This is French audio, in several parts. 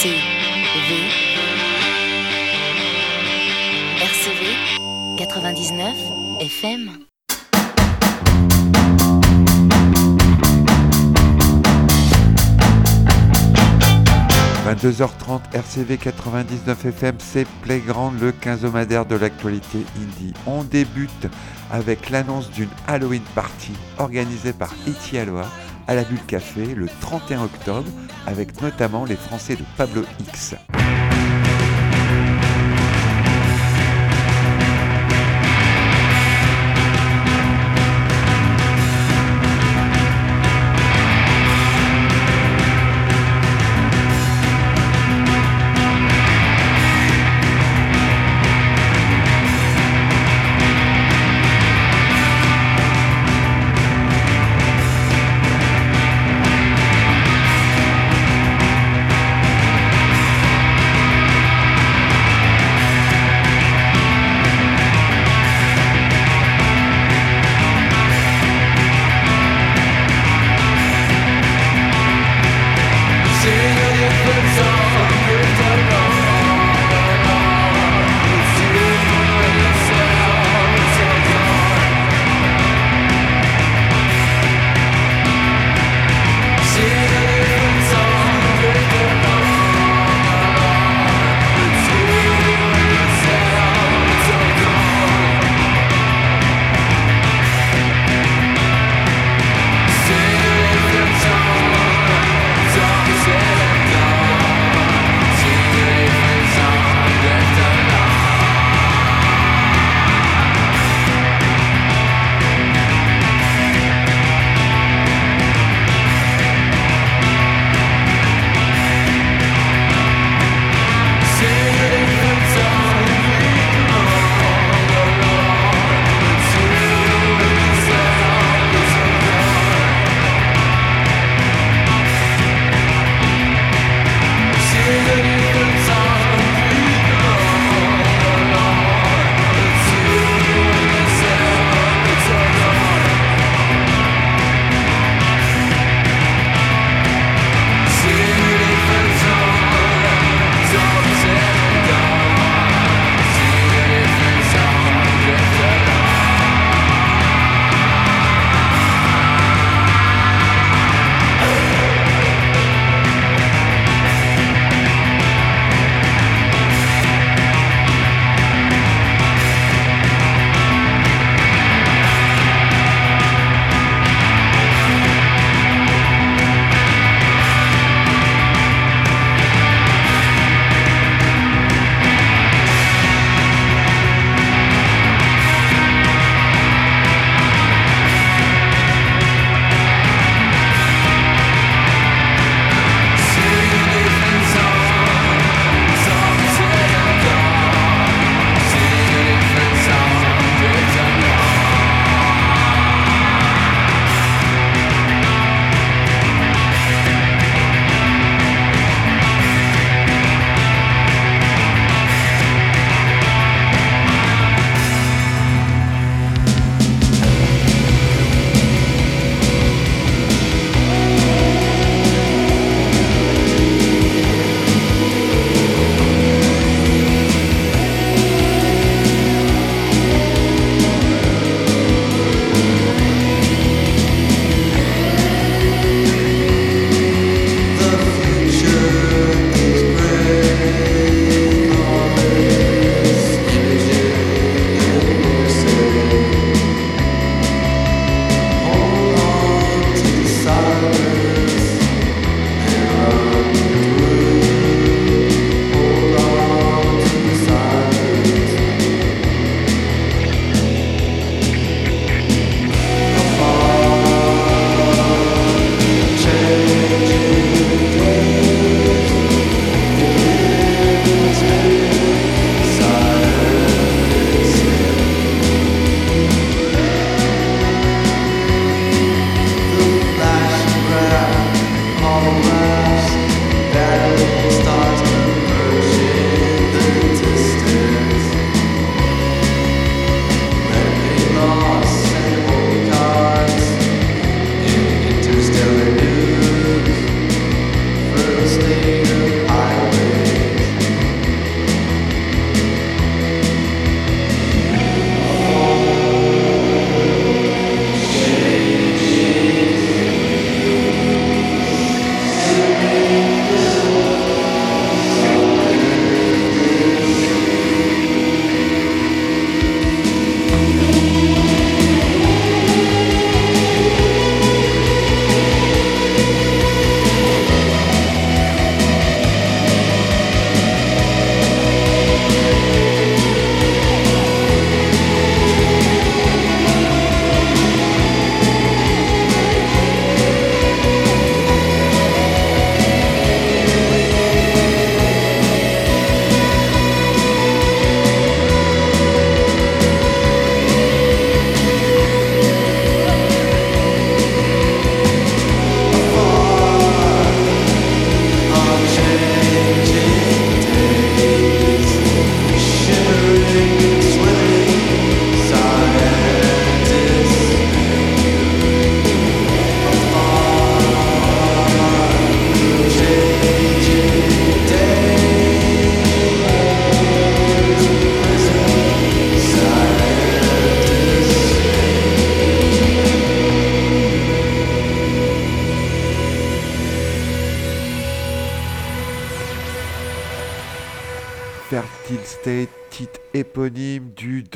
RCV. RCV 99 FM. 22h30 RCV 99 FM, c'est Playground, le quinzomadaire de l'actualité indie. On débute avec l'annonce d'une Halloween party organisée par Eti Aloha à la Bulle Café le 31 octobre, avec notamment les Français de Pablo X.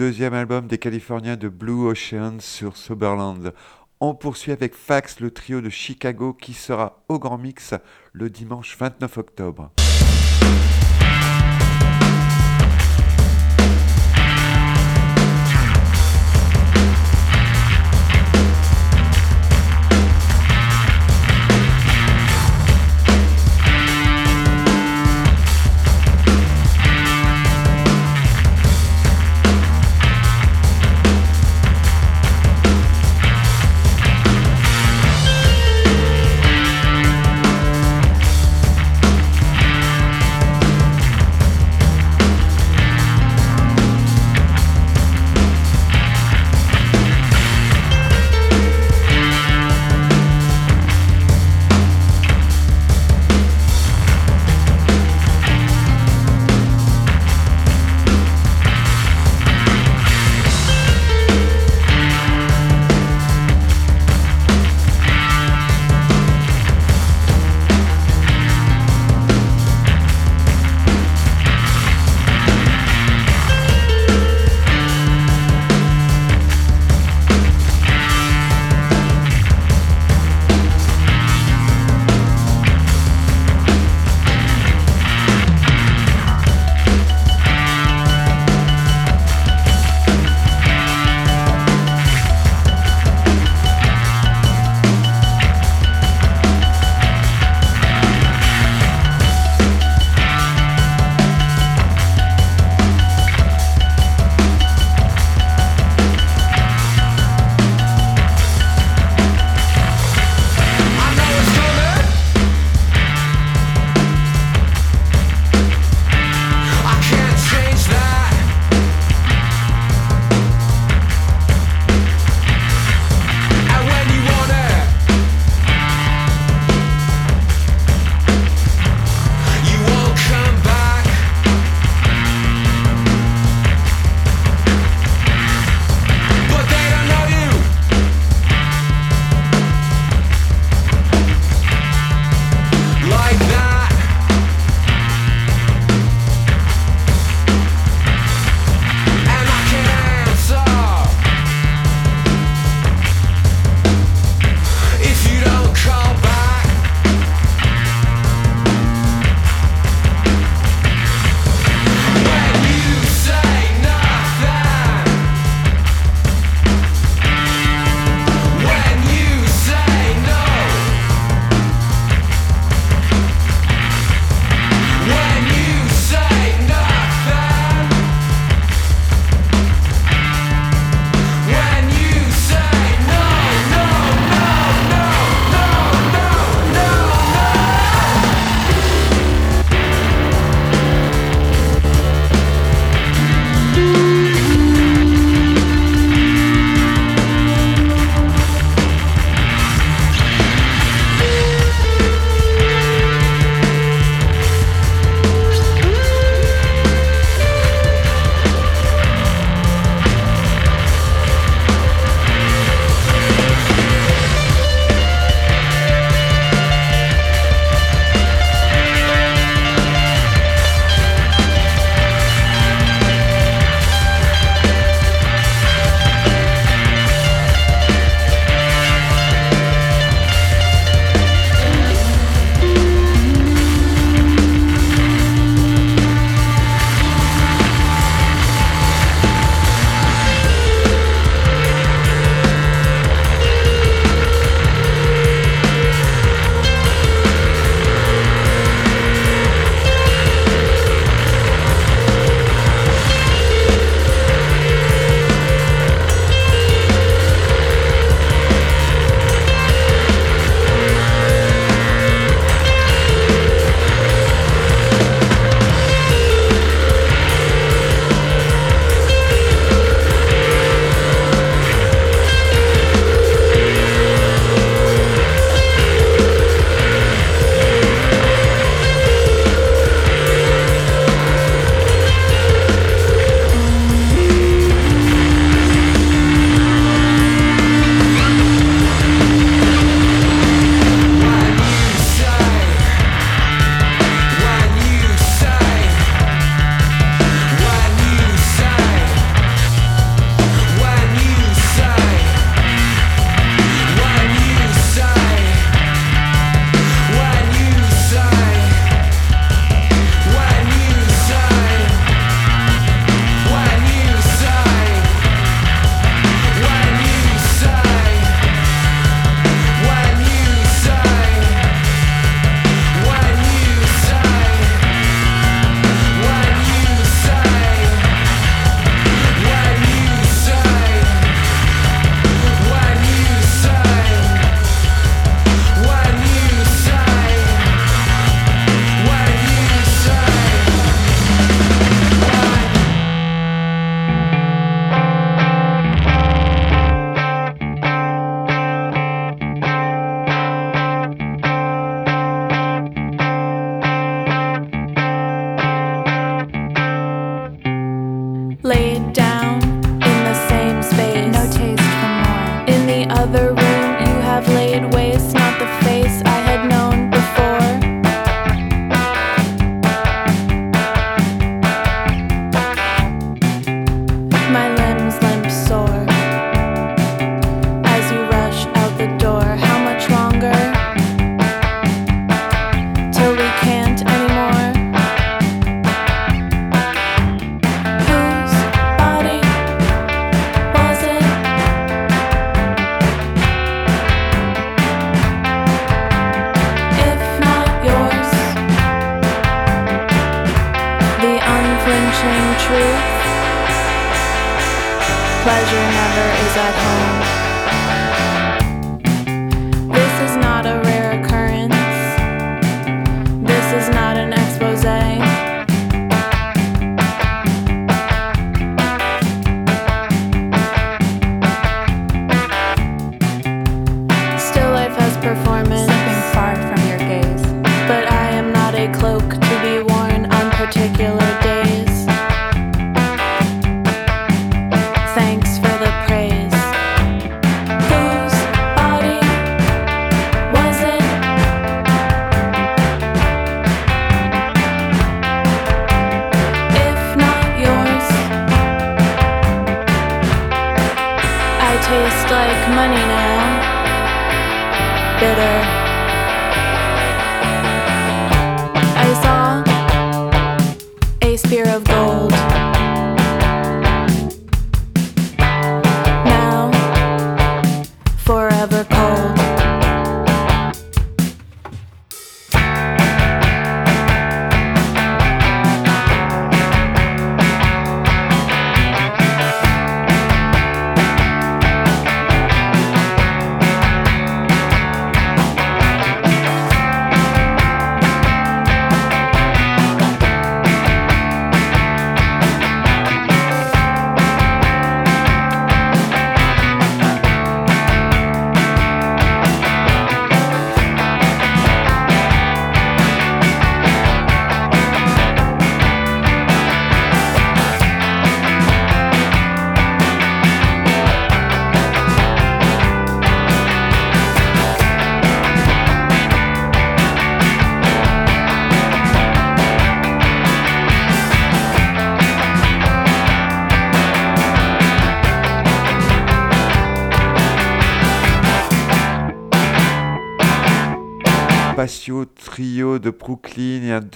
deuxième album des Californiens de Blue Ocean sur Soberland. On poursuit avec Fax, le trio de Chicago qui sera au Grand Mix le dimanche 29 octobre.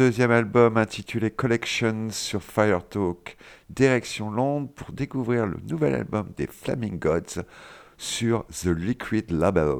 Deuxième album intitulé Collections sur Fire Talk. Direction Londres pour découvrir le nouvel album des Flaming Gods sur The Liquid Label.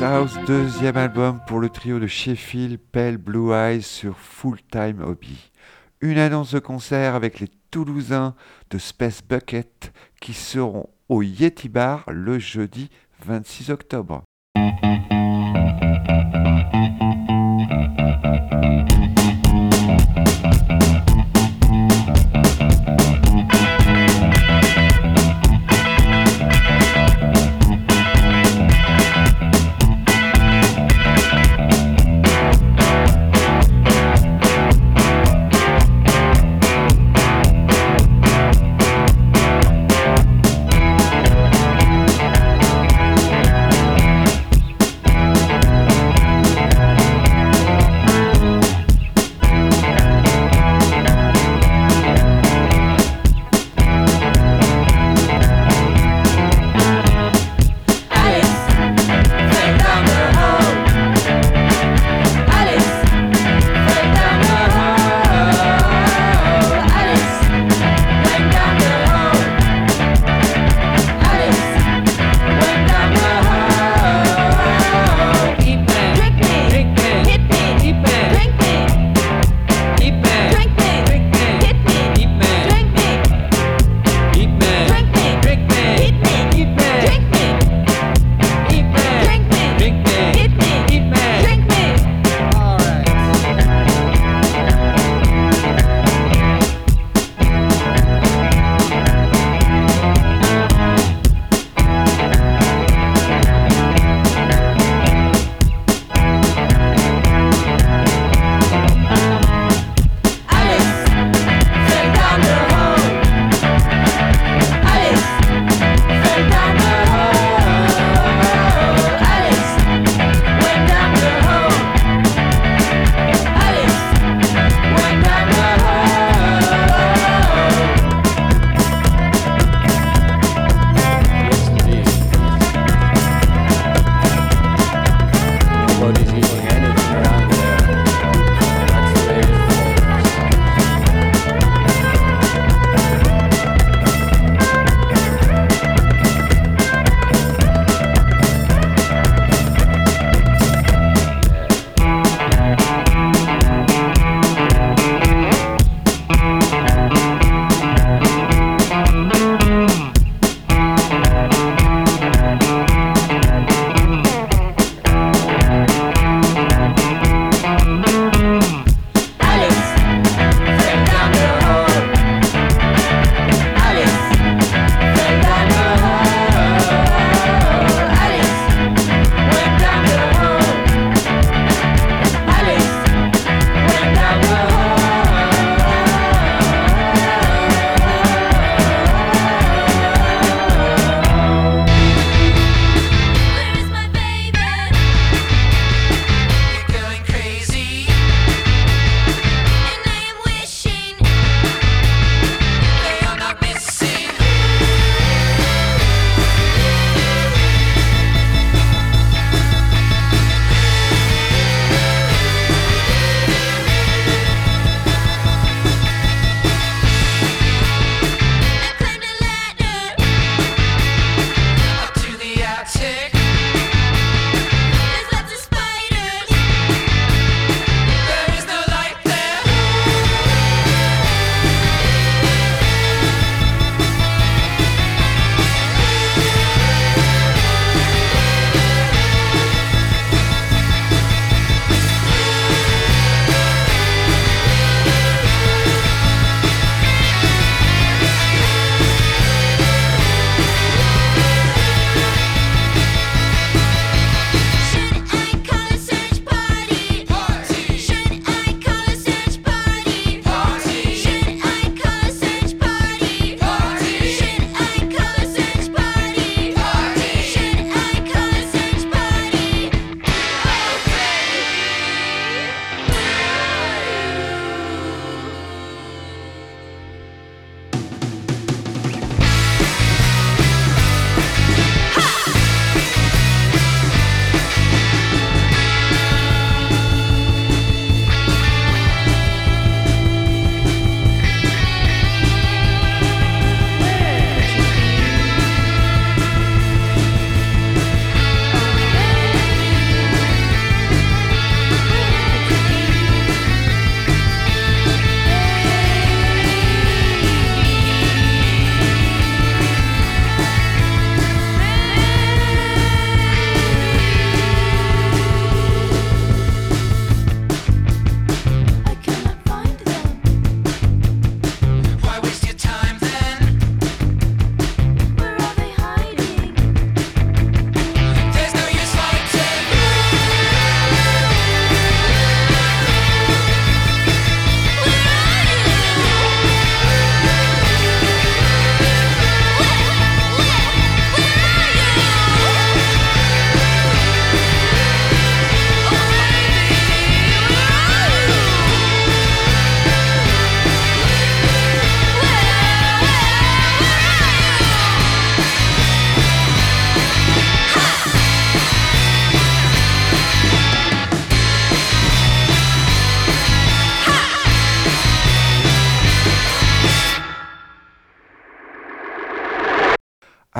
House, deuxième album pour le trio de Sheffield, Pale Blue Eyes sur Full Time Hobby. Une annonce de concert avec les Toulousains de Space Bucket qui seront au Yeti Bar le jeudi 26 octobre.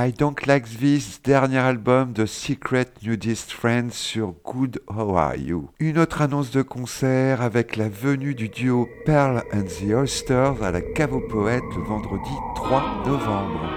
I Don't Like This, dernier album de Secret Nudist Friends sur Good How Are You. Une autre annonce de concert avec la venue du duo Pearl and the Oysters à la Cave aux Poètes le vendredi 3 novembre.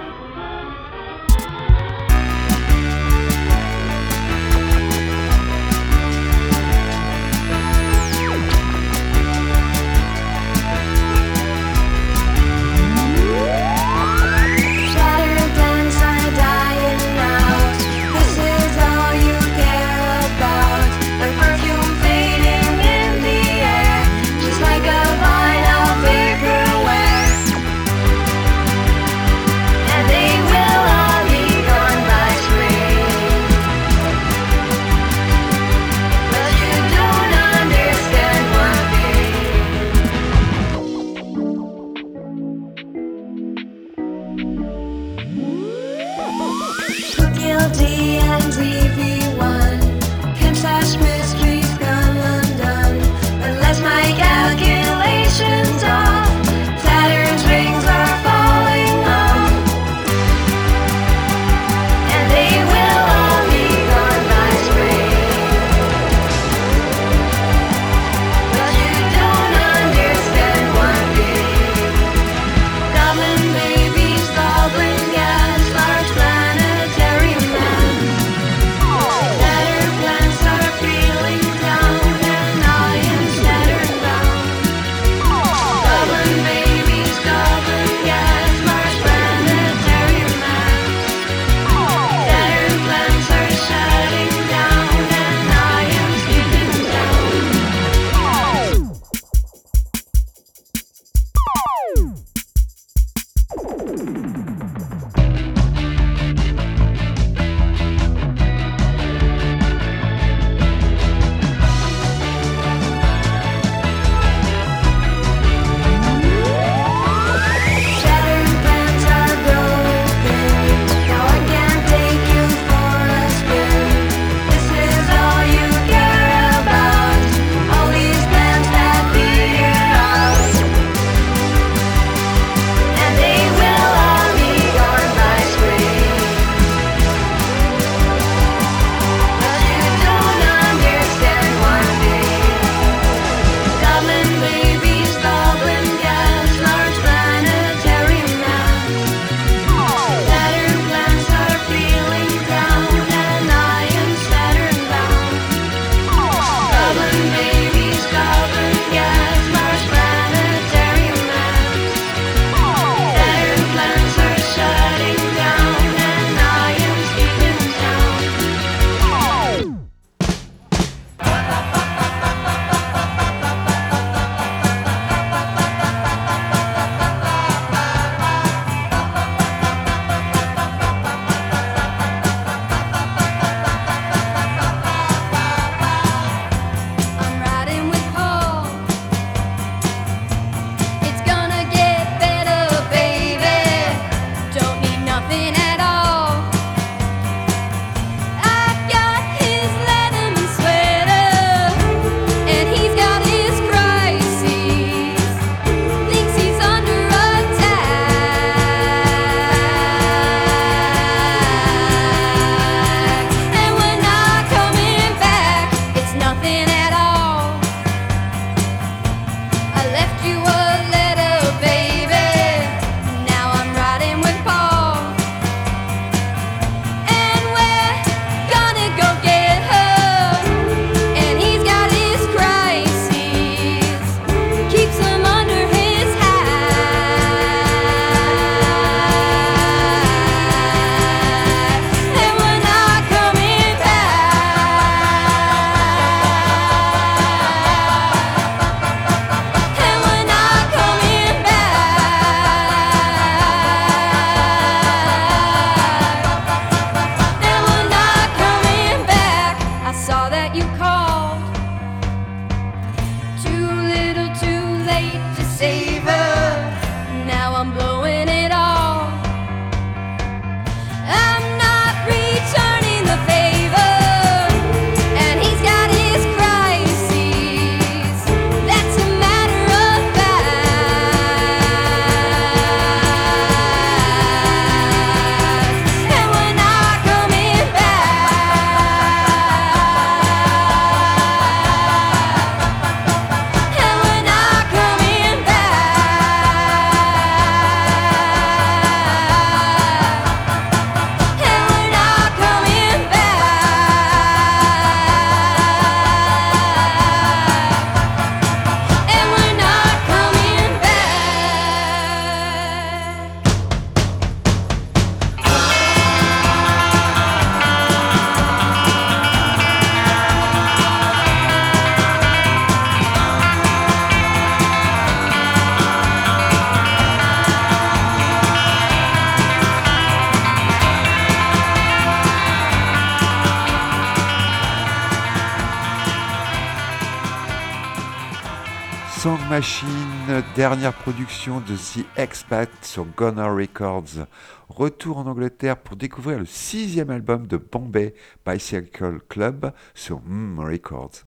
Song Machine, dernière production de The Expat sur Gunner Records. Retour en Angleterre pour découvrir le sixième album de Bombay Bicycle Club sur Mm Records.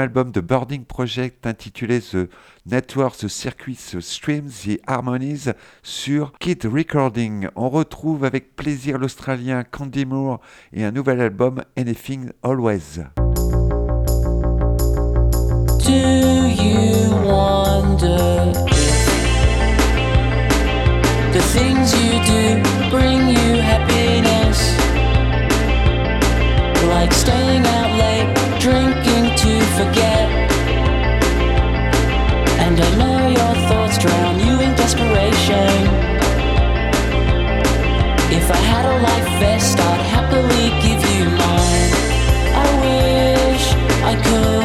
album de Burning Project intitulé The Network, The Circuit, The Streams, The Harmonies sur Kid Recording. On retrouve avec plaisir l'Australien Candy Moore et un nouvel album Anything Always. Do you wonder the things you do bring you happiness? Like staying out late, drinking. forget. And I know your thoughts drown you in desperation. If I had a life vest, I'd happily give you mine. I wish I could.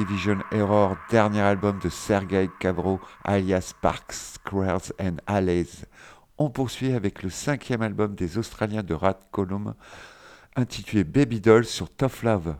Division Error, dernier album de Sergei Kavro alias Parks, Squares and Alleys. On poursuit avec le cinquième album des Australiens de Rat Column, intitulé Baby Doll sur Tough Love.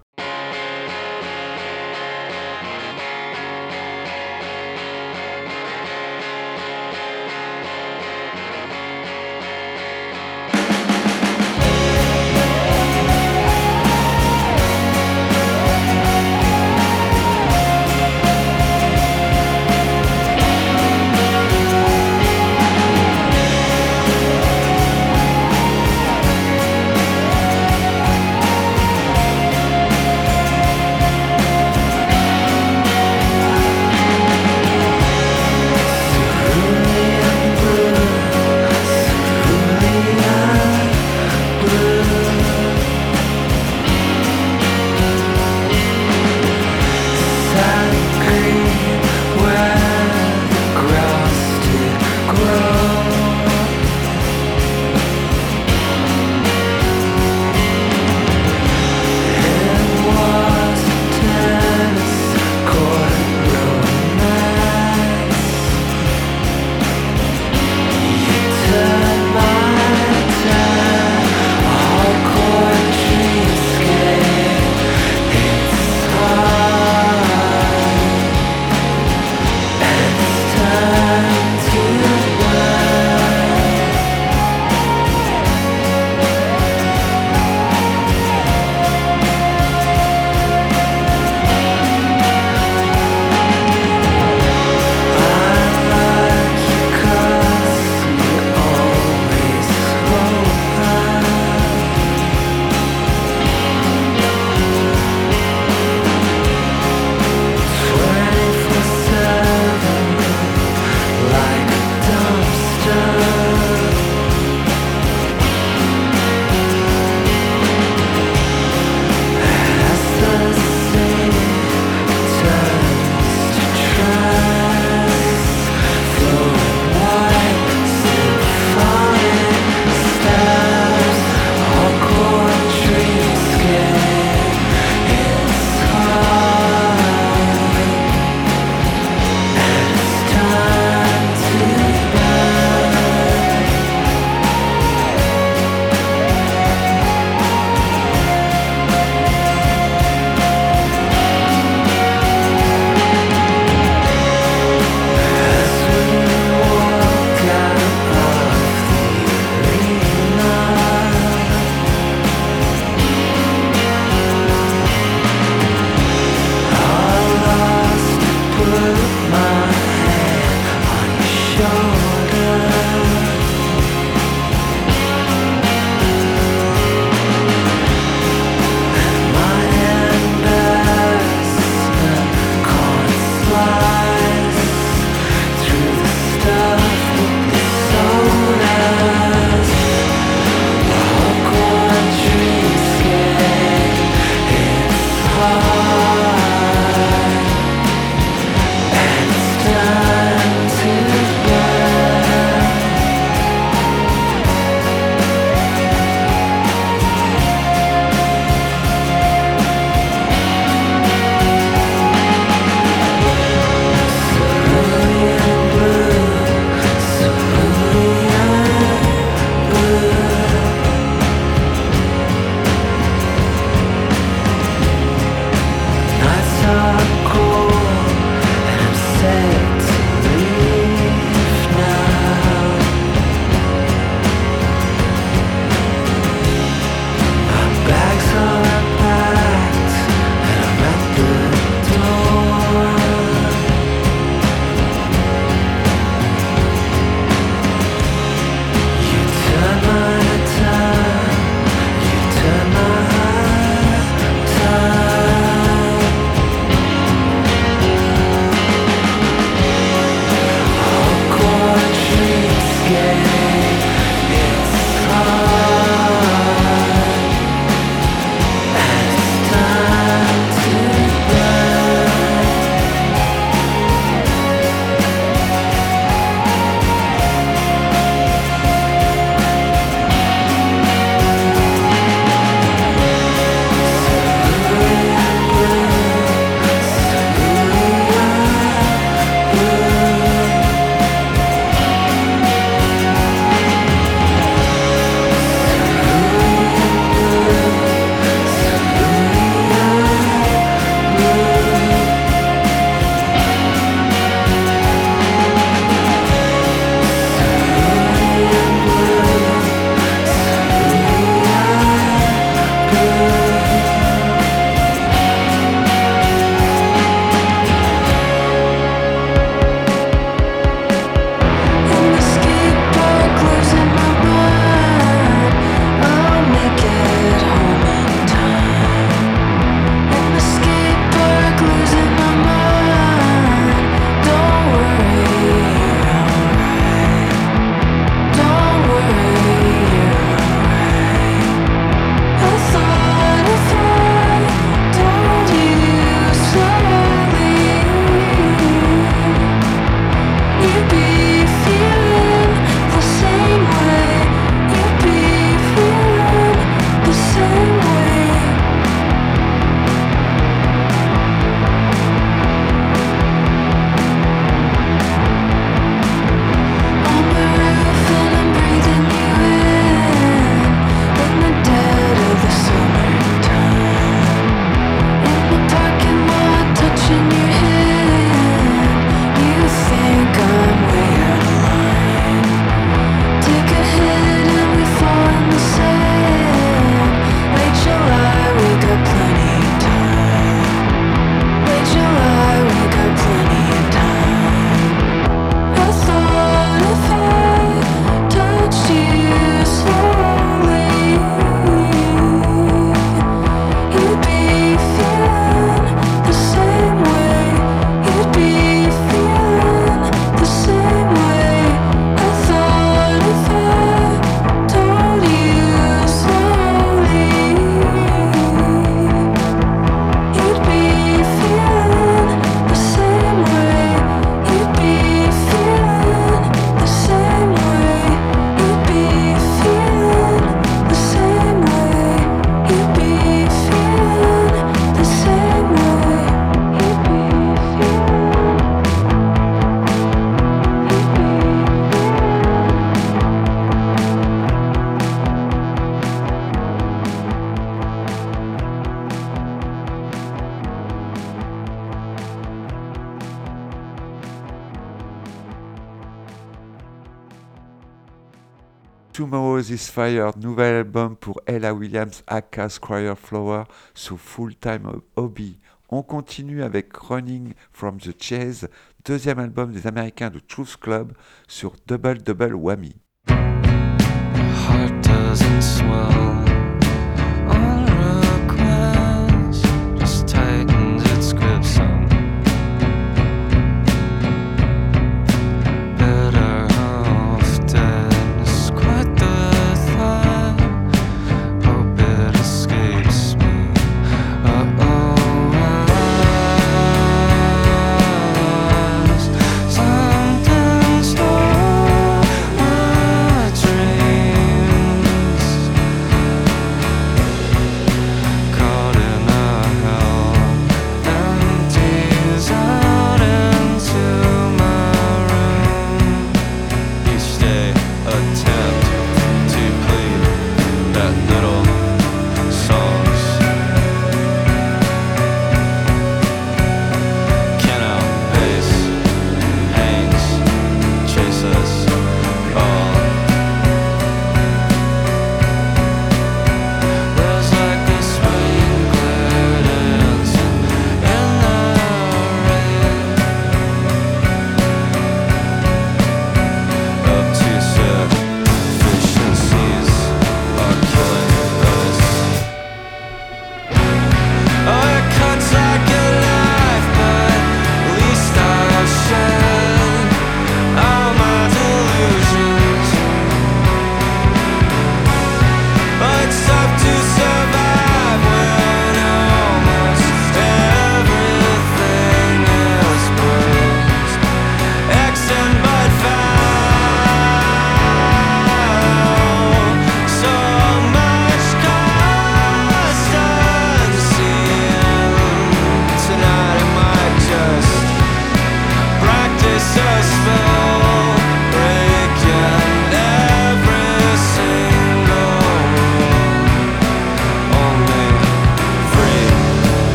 Is Fire, nouvel album pour Ella Williams aka Squire Flower sous Full Time Hobby. On continue avec Running from the Chase, deuxième album des Américains de Truth Club sur Double Double Whammy.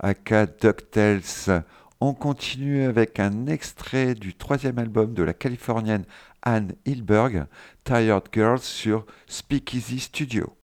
Aka DuckTales. On continue avec un extrait du troisième album de la californienne Anne Hilberg, Tired Girls sur Speakeasy Studio.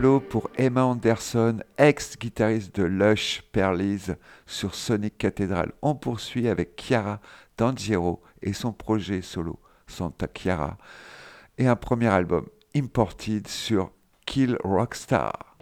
Pour Emma Anderson, ex-guitariste de Lush Perlies sur Sonic Cathedral. On poursuit avec Chiara D'Angelo et son projet solo Santa Chiara et un premier album Imported sur Kill Rockstar.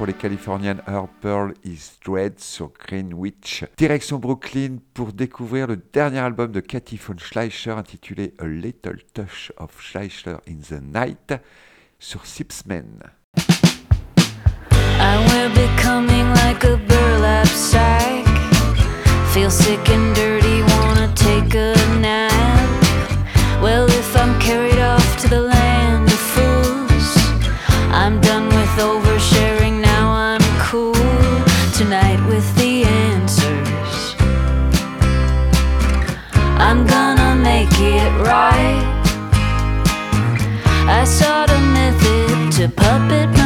Pour les Californians Her Pearl is Dread sur Greenwich. Direction Brooklyn pour découvrir le dernier album de Cathy von Schleicher intitulé A Little Touch of Schleicher in the Night sur will becoming like a burlap. Feel sick and dirty, wanna take a nap. Well, if I'm carried off to the land of fools, I'm done I sought a method to puppet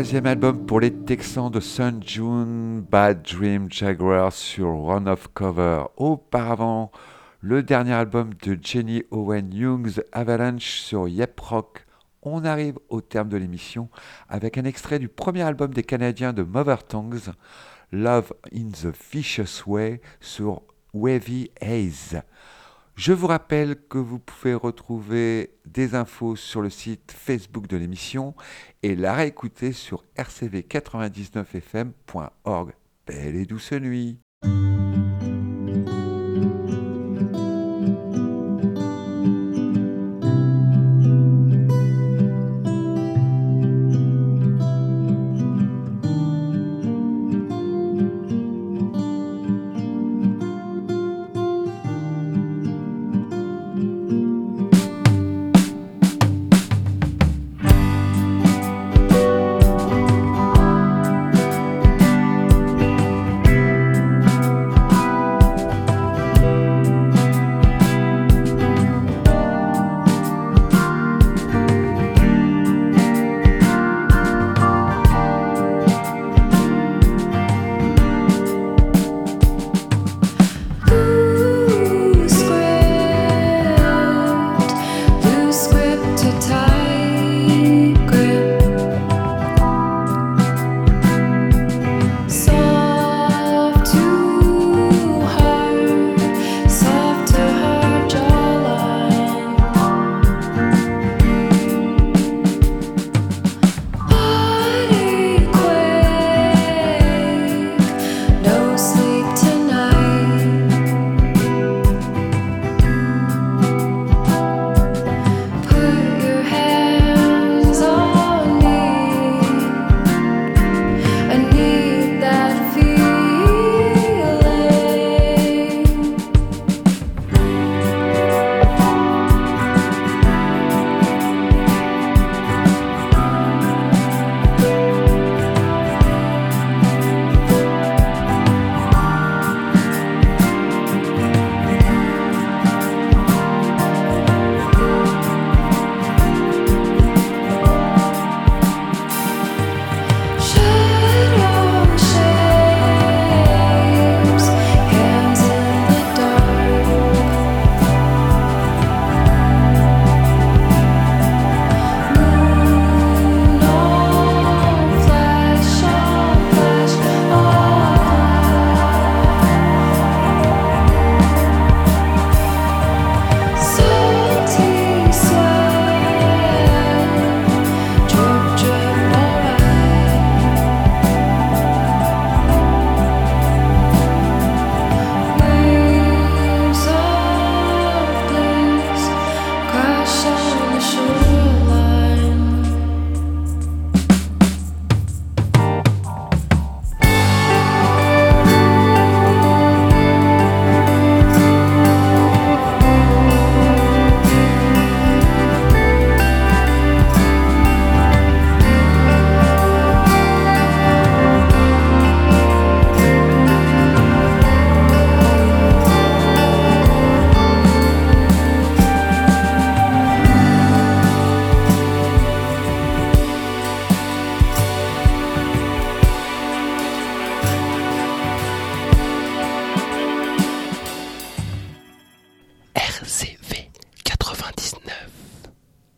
troisième album pour les Texans de Sun June, Bad Dream Jaguar sur Run of Cover. Auparavant, le dernier album de Jenny Owen Youngs, Avalanche sur Yep Rock. On arrive au terme de l'émission avec un extrait du premier album des Canadiens de Mother Tongues, Love in the Vicious Way sur Wavy Haze. Je vous rappelle que vous pouvez retrouver des infos sur le site Facebook de l'émission et la réécouter sur rcv99fm.org. Belle et douce nuit.